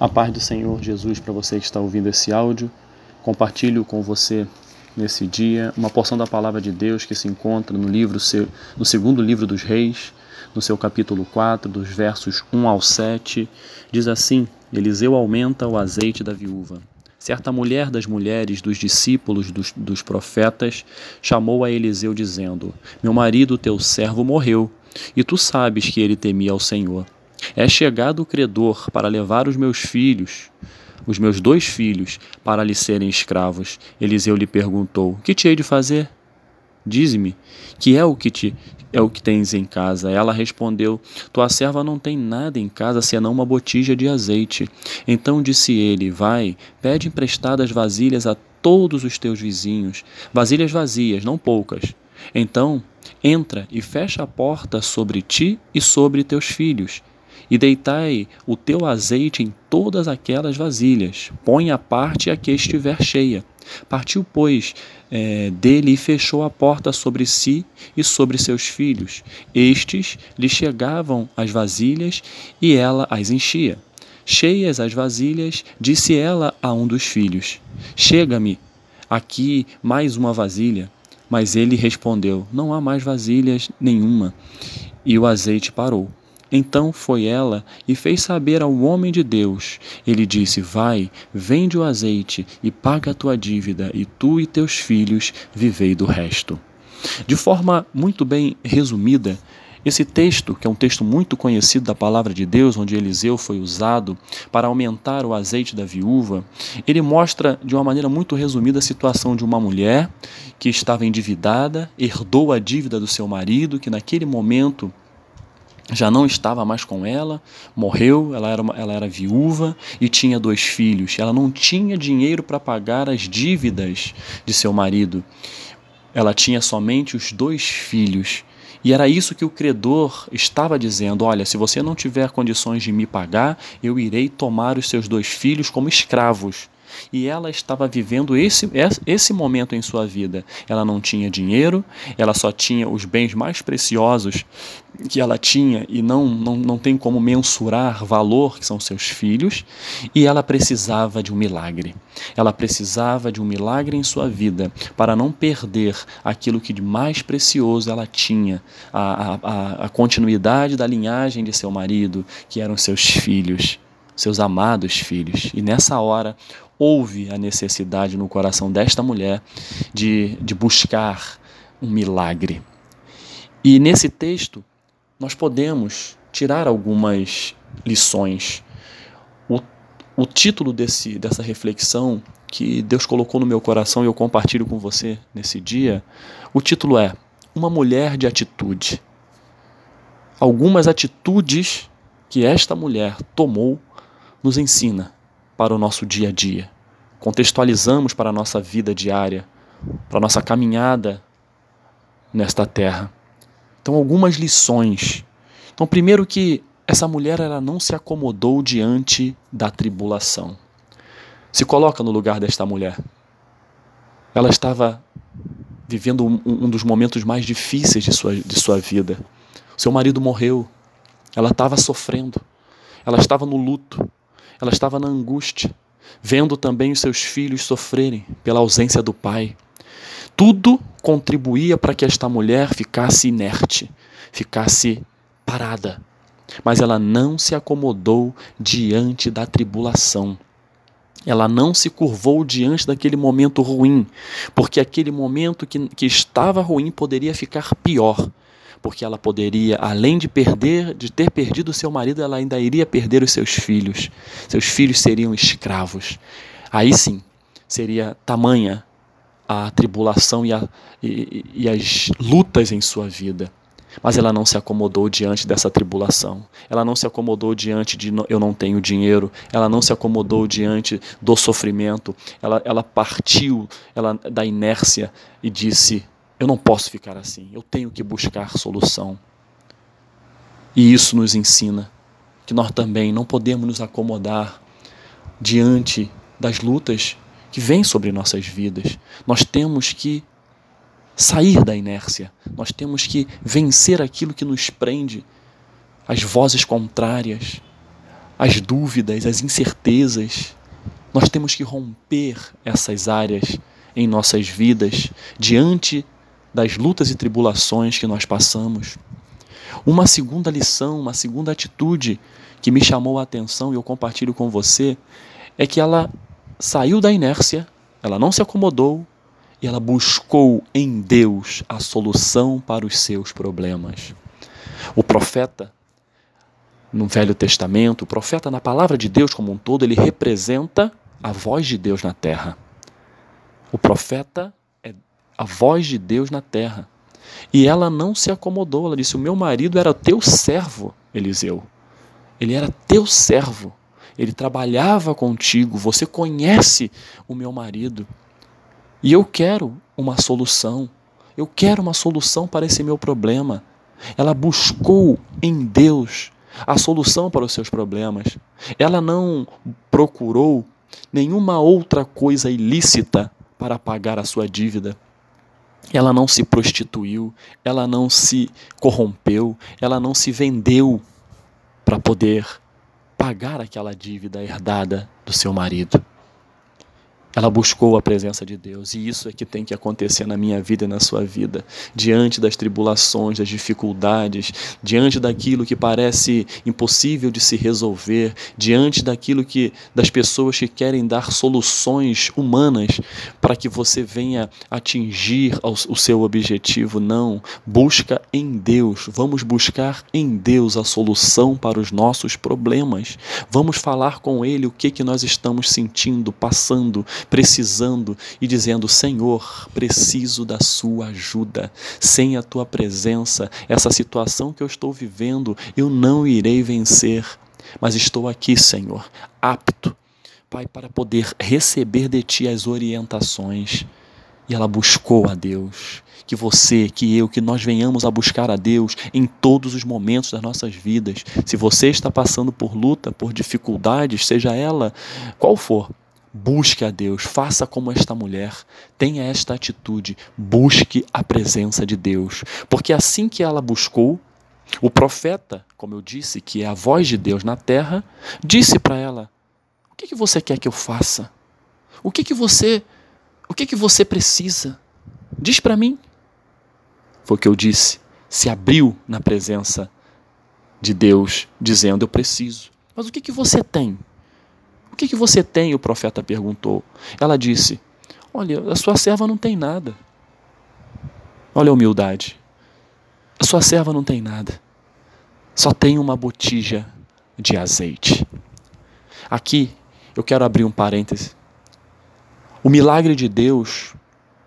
A paz do Senhor Jesus para você que está ouvindo esse áudio. Compartilho com você nesse dia uma porção da palavra de Deus que se encontra no livro no segundo livro dos Reis, no seu capítulo 4, dos versos 1 ao 7. Diz assim: Eliseu aumenta o azeite da viúva. Certa mulher das mulheres dos discípulos dos, dos profetas chamou a Eliseu, dizendo: Meu marido, teu servo, morreu, e tu sabes que ele temia ao Senhor. É chegado o credor para levar os meus filhos, os meus dois filhos, para lhe serem escravos. Eliseu lhe perguntou: Que te hei de fazer? Dize-me, que é o que te é o que tens em casa? Ela respondeu: Tua serva não tem nada em casa senão uma botija de azeite. Então disse ele: Vai, pede emprestadas vasilhas a todos os teus vizinhos, vasilhas vazias, não poucas. Então entra e fecha a porta sobre ti e sobre teus filhos e deitai o teu azeite em todas aquelas vasilhas. Põe a parte a que estiver cheia. Partiu, pois, é, dele e fechou a porta sobre si e sobre seus filhos. Estes lhe chegavam as vasilhas e ela as enchia. Cheias as vasilhas, disse ela a um dos filhos: Chega-me aqui mais uma vasilha. Mas ele respondeu: Não há mais vasilhas nenhuma. E o azeite parou. Então foi ela e fez saber ao homem de Deus. Ele disse: Vai, vende o azeite e paga a tua dívida, e tu e teus filhos vivei do resto. De forma muito bem resumida, esse texto, que é um texto muito conhecido da palavra de Deus, onde Eliseu foi usado para aumentar o azeite da viúva, ele mostra de uma maneira muito resumida a situação de uma mulher que estava endividada, herdou a dívida do seu marido, que naquele momento já não estava mais com ela, morreu, ela era, uma, ela era viúva e tinha dois filhos. Ela não tinha dinheiro para pagar as dívidas de seu marido. Ela tinha somente os dois filhos. E era isso que o credor estava dizendo: Olha, se você não tiver condições de me pagar, eu irei tomar os seus dois filhos como escravos e ela estava vivendo esse, esse momento em sua vida. Ela não tinha dinheiro, ela só tinha os bens mais preciosos que ela tinha e não, não, não tem como mensurar valor, que são seus filhos, e ela precisava de um milagre. Ela precisava de um milagre em sua vida para não perder aquilo que de mais precioso ela tinha, a, a, a continuidade da linhagem de seu marido, que eram seus filhos seus amados filhos. E nessa hora, houve a necessidade no coração desta mulher de, de buscar um milagre. E nesse texto, nós podemos tirar algumas lições. O, o título desse, dessa reflexão que Deus colocou no meu coração e eu compartilho com você nesse dia, o título é Uma Mulher de Atitude. Algumas atitudes que esta mulher tomou nos ensina para o nosso dia a dia. Contextualizamos para a nossa vida diária, para a nossa caminhada nesta terra. Então, algumas lições. Então, primeiro que essa mulher ela não se acomodou diante da tribulação. Se coloca no lugar desta mulher. Ela estava vivendo um, um dos momentos mais difíceis de sua, de sua vida. Seu marido morreu. Ela estava sofrendo. Ela estava no luto. Ela estava na angústia, vendo também os seus filhos sofrerem pela ausência do pai. Tudo contribuía para que esta mulher ficasse inerte, ficasse parada. Mas ela não se acomodou diante da tribulação. Ela não se curvou diante daquele momento ruim, porque aquele momento que, que estava ruim poderia ficar pior porque ela poderia, além de perder, de ter perdido seu marido, ela ainda iria perder os seus filhos. Seus filhos seriam escravos. Aí sim, seria tamanha a tribulação e, a, e, e as lutas em sua vida. Mas ela não se acomodou diante dessa tribulação. Ela não se acomodou diante de eu não tenho dinheiro. Ela não se acomodou diante do sofrimento. Ela, ela partiu ela, da inércia e disse: eu não posso ficar assim, eu tenho que buscar solução. E isso nos ensina que nós também não podemos nos acomodar diante das lutas que vêm sobre nossas vidas. Nós temos que sair da inércia, nós temos que vencer aquilo que nos prende, as vozes contrárias, as dúvidas, as incertezas. Nós temos que romper essas áreas em nossas vidas diante das lutas e tribulações que nós passamos. Uma segunda lição, uma segunda atitude que me chamou a atenção e eu compartilho com você é que ela saiu da inércia, ela não se acomodou e ela buscou em Deus a solução para os seus problemas. O profeta no Velho Testamento, o profeta na palavra de Deus como um todo, ele representa a voz de Deus na terra. O profeta é a voz de Deus na terra. E ela não se acomodou, ela disse: O meu marido era teu servo, Eliseu. Ele era teu servo. Ele trabalhava contigo. Você conhece o meu marido. E eu quero uma solução. Eu quero uma solução para esse meu problema. Ela buscou em Deus a solução para os seus problemas. Ela não procurou nenhuma outra coisa ilícita para pagar a sua dívida. Ela não se prostituiu, ela não se corrompeu, ela não se vendeu para poder pagar aquela dívida herdada do seu marido. Ela buscou a presença de Deus e isso é que tem que acontecer na minha vida e na sua vida. Diante das tribulações, das dificuldades, diante daquilo que parece impossível de se resolver, diante daquilo que das pessoas que querem dar soluções humanas para que você venha atingir o seu objetivo, não. Busca em Deus. Vamos buscar em Deus a solução para os nossos problemas. Vamos falar com ele o que que nós estamos sentindo, passando, precisando e dizendo: Senhor, preciso da Sua ajuda. Sem a Tua presença, essa situação que eu estou vivendo, eu não irei vencer. Mas estou aqui, Senhor, apto, Pai, para poder receber de Ti as orientações. E ela buscou a Deus. Que você, que eu, que nós venhamos a buscar a Deus em todos os momentos das nossas vidas. Se você está passando por luta, por dificuldades, seja ela qual for, Busque a Deus, faça como esta mulher, tenha esta atitude, busque a presença de Deus, porque assim que ela buscou, o profeta, como eu disse, que é a voz de Deus na terra, disse para ela: O que, que você quer que eu faça? O que, que você, o que, que você precisa? Diz para mim. Foi o que eu disse. Se abriu na presença de Deus, dizendo: Eu preciso. Mas o que, que você tem? Que, que você tem? O profeta perguntou. Ela disse: Olha, a sua serva não tem nada. Olha a humildade. A sua serva não tem nada. Só tem uma botija de azeite. Aqui eu quero abrir um parêntese. O milagre de Deus,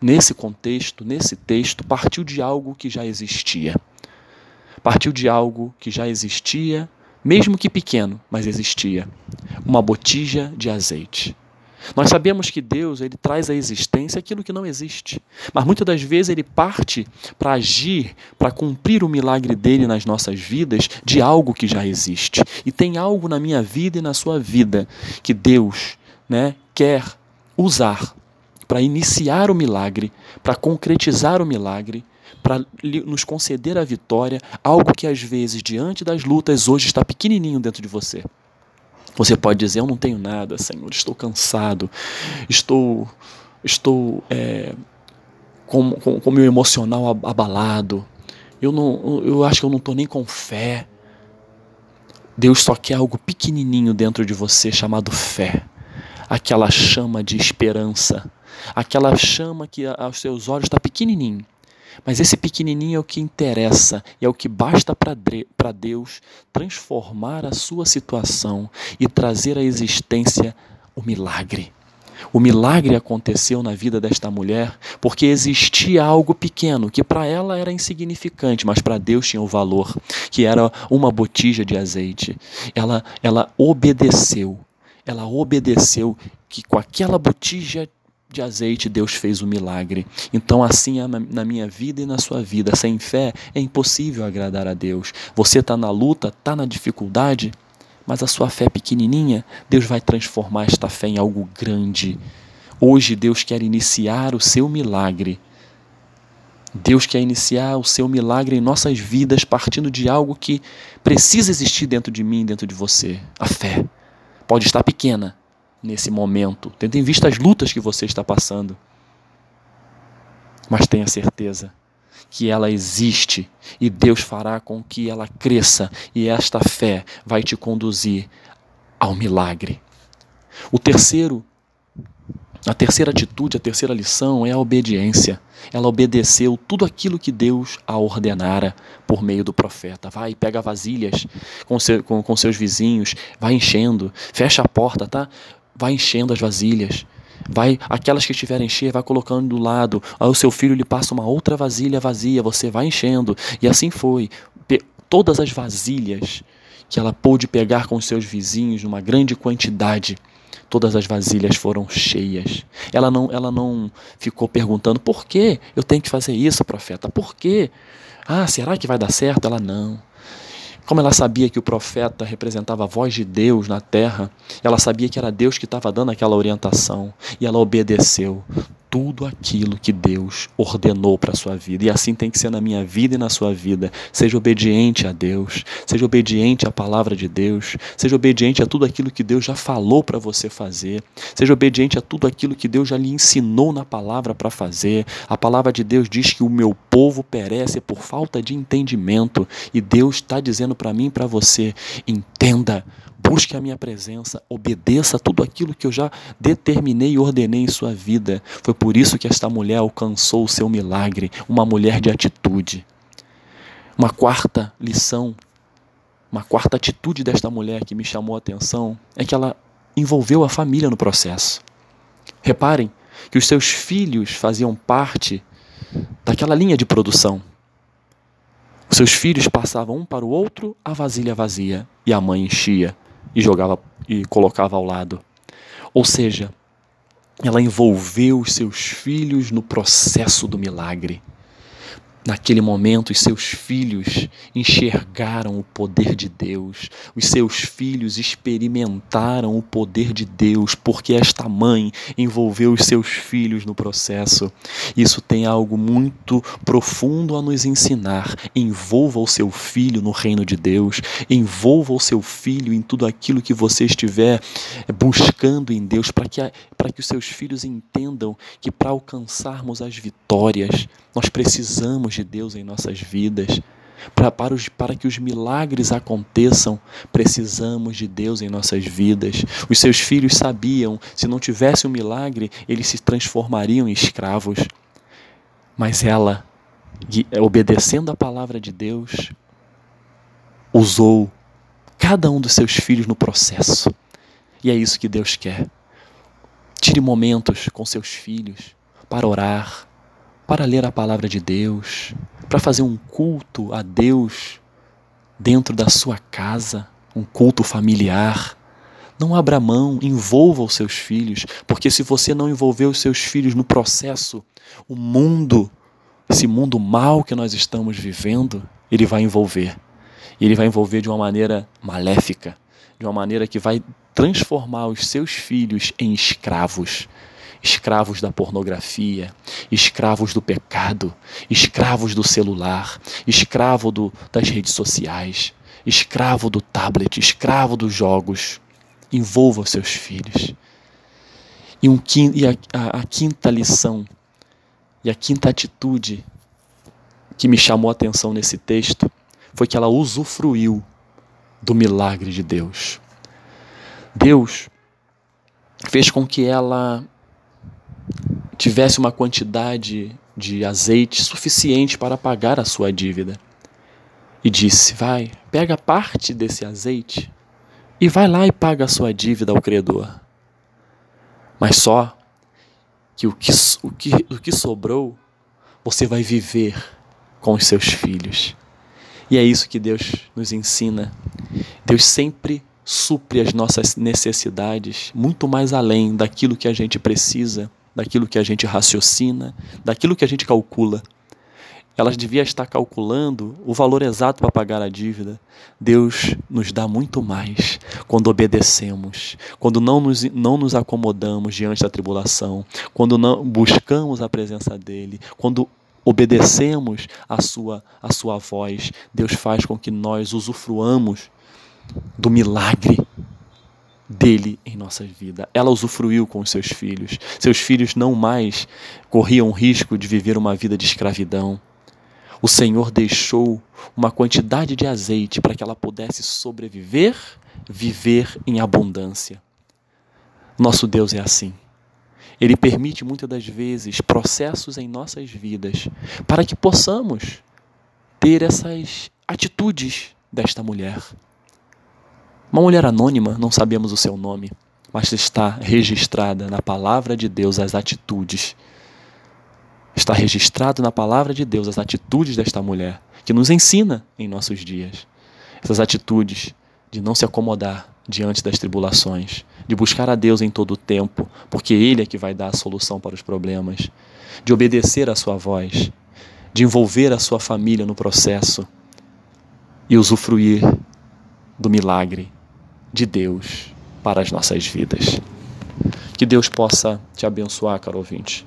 nesse contexto, nesse texto, partiu de algo que já existia. Partiu de algo que já existia mesmo que pequeno, mas existia, uma botija de azeite. Nós sabemos que Deus ele traz à existência aquilo que não existe, mas muitas das vezes ele parte para agir, para cumprir o milagre dele nas nossas vidas de algo que já existe. E tem algo na minha vida e na sua vida que Deus, né, quer usar para iniciar o milagre, para concretizar o milagre para nos conceder a vitória, algo que às vezes, diante das lutas, hoje está pequenininho dentro de você. Você pode dizer: Eu não tenho nada, Senhor, estou cansado, estou, estou é, com, com, com meu emocional abalado, eu, não, eu acho que eu não estou nem com fé. Deus só quer algo pequenininho dentro de você chamado fé, aquela chama de esperança, aquela chama que aos seus olhos está pequenininho, mas esse pequenininho é o que interessa e é o que basta para Deus transformar a sua situação e trazer à existência o milagre. O milagre aconteceu na vida desta mulher porque existia algo pequeno que para ela era insignificante, mas para Deus tinha o valor, que era uma botija de azeite. Ela, ela obedeceu, ela obedeceu que com aquela botija de azeite, Deus fez o milagre. Então, assim é na minha vida e na sua vida. Sem fé é impossível agradar a Deus. Você está na luta, está na dificuldade, mas a sua fé pequenininha, Deus vai transformar esta fé em algo grande. Hoje, Deus quer iniciar o seu milagre Deus quer iniciar o seu milagre em nossas vidas partindo de algo que precisa existir dentro de mim, dentro de você. A fé. Pode estar pequena nesse momento, tendo em vista as lutas que você está passando. Mas tenha certeza que ela existe e Deus fará com que ela cresça e esta fé vai te conduzir ao milagre. O terceiro a terceira atitude, a terceira lição é a obediência. Ela obedeceu tudo aquilo que Deus a ordenara por meio do profeta. Vai, pega vasilhas com, seu, com, com seus vizinhos, vai enchendo, fecha a porta, tá? Vai enchendo as vasilhas. Vai, aquelas que estiverem cheias, vai colocando do lado. Aí o seu filho lhe passa uma outra vasilha vazia, você vai enchendo. E assim foi. Todas as vasilhas que ela pôde pegar com seus vizinhos, numa grande quantidade, todas as vasilhas foram cheias. Ela não, ela não ficou perguntando por que eu tenho que fazer isso, profeta? Por quê? Ah, será que vai dar certo? Ela não. Como ela sabia que o profeta representava a voz de Deus na terra, ela sabia que era Deus que estava dando aquela orientação e ela obedeceu tudo aquilo que Deus ordenou para a sua vida. E assim tem que ser na minha vida e na sua vida. Seja obediente a Deus, seja obediente à palavra de Deus, seja obediente a tudo aquilo que Deus já falou para você fazer, seja obediente a tudo aquilo que Deus já lhe ensinou na palavra para fazer. A palavra de Deus diz que o meu povo perece por falta de entendimento, e Deus está dizendo para mim e para você: entenda busque a minha presença, obedeça tudo aquilo que eu já determinei e ordenei em sua vida. Foi por isso que esta mulher alcançou o seu milagre, uma mulher de atitude. Uma quarta lição, uma quarta atitude desta mulher que me chamou a atenção é que ela envolveu a família no processo. Reparem que os seus filhos faziam parte daquela linha de produção. Os seus filhos passavam um para o outro a vasilha vazia e a mãe enchia e jogava e colocava ao lado. Ou seja, ela envolveu os seus filhos no processo do milagre. Naquele momento, os seus filhos enxergaram o poder de Deus, os seus filhos experimentaram o poder de Deus, porque esta mãe envolveu os seus filhos no processo. Isso tem algo muito profundo a nos ensinar. Envolva o seu filho no reino de Deus, envolva o seu filho em tudo aquilo que você estiver buscando em Deus, para que, que os seus filhos entendam que para alcançarmos as vitórias, nós precisamos de Deus em nossas vidas. Para, para, os, para que os milagres aconteçam, precisamos de Deus em nossas vidas. Os seus filhos sabiam, se não tivesse um milagre, eles se transformariam em escravos. Mas ela, obedecendo a palavra de Deus, usou cada um dos seus filhos no processo. E é isso que Deus quer. Tire momentos com seus filhos para orar, para ler a palavra de Deus, para fazer um culto a Deus dentro da sua casa, um culto familiar. Não abra mão, envolva os seus filhos, porque se você não envolver os seus filhos no processo, o mundo, esse mundo mal que nós estamos vivendo, ele vai envolver. Ele vai envolver de uma maneira maléfica, de uma maneira que vai transformar os seus filhos em escravos escravos da pornografia, escravos do pecado, escravos do celular, escravo do, das redes sociais, escravo do tablet, escravo dos jogos. Envolva seus filhos. E, um, e a, a, a quinta lição, e a quinta atitude que me chamou a atenção nesse texto foi que ela usufruiu do milagre de Deus. Deus fez com que ela tivesse uma quantidade de azeite suficiente para pagar a sua dívida. E disse: Vai, pega parte desse azeite e vai lá e paga a sua dívida ao credor. Mas só que o que, o que, o que sobrou você vai viver com os seus filhos. E é isso que Deus nos ensina. Deus sempre supre as nossas necessidades muito mais além daquilo que a gente precisa daquilo que a gente raciocina, daquilo que a gente calcula. Elas deviam estar calculando o valor exato para pagar a dívida. Deus nos dá muito mais quando obedecemos, quando não nos, não nos acomodamos diante da tribulação, quando não buscamos a presença dEle, quando obedecemos a sua, a sua voz, Deus faz com que nós usufruamos do milagre dele em nossa vida. Ela usufruiu com os seus filhos. Seus filhos não mais corriam risco de viver uma vida de escravidão. O Senhor deixou uma quantidade de azeite para que ela pudesse sobreviver, viver em abundância. Nosso Deus é assim. Ele permite muitas das vezes processos em nossas vidas para que possamos ter essas atitudes desta mulher. Uma mulher anônima, não sabemos o seu nome, mas está registrada na palavra de Deus as atitudes. Está registrado na palavra de Deus as atitudes desta mulher, que nos ensina em nossos dias. Essas atitudes de não se acomodar diante das tribulações, de buscar a Deus em todo o tempo, porque Ele é que vai dar a solução para os problemas, de obedecer à Sua voz, de envolver a sua família no processo e usufruir do milagre de Deus para as nossas vidas. Que Deus possa te abençoar, caro ouvinte.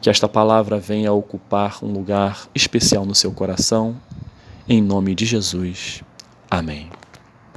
Que esta palavra venha ocupar um lugar especial no seu coração. Em nome de Jesus. Amém.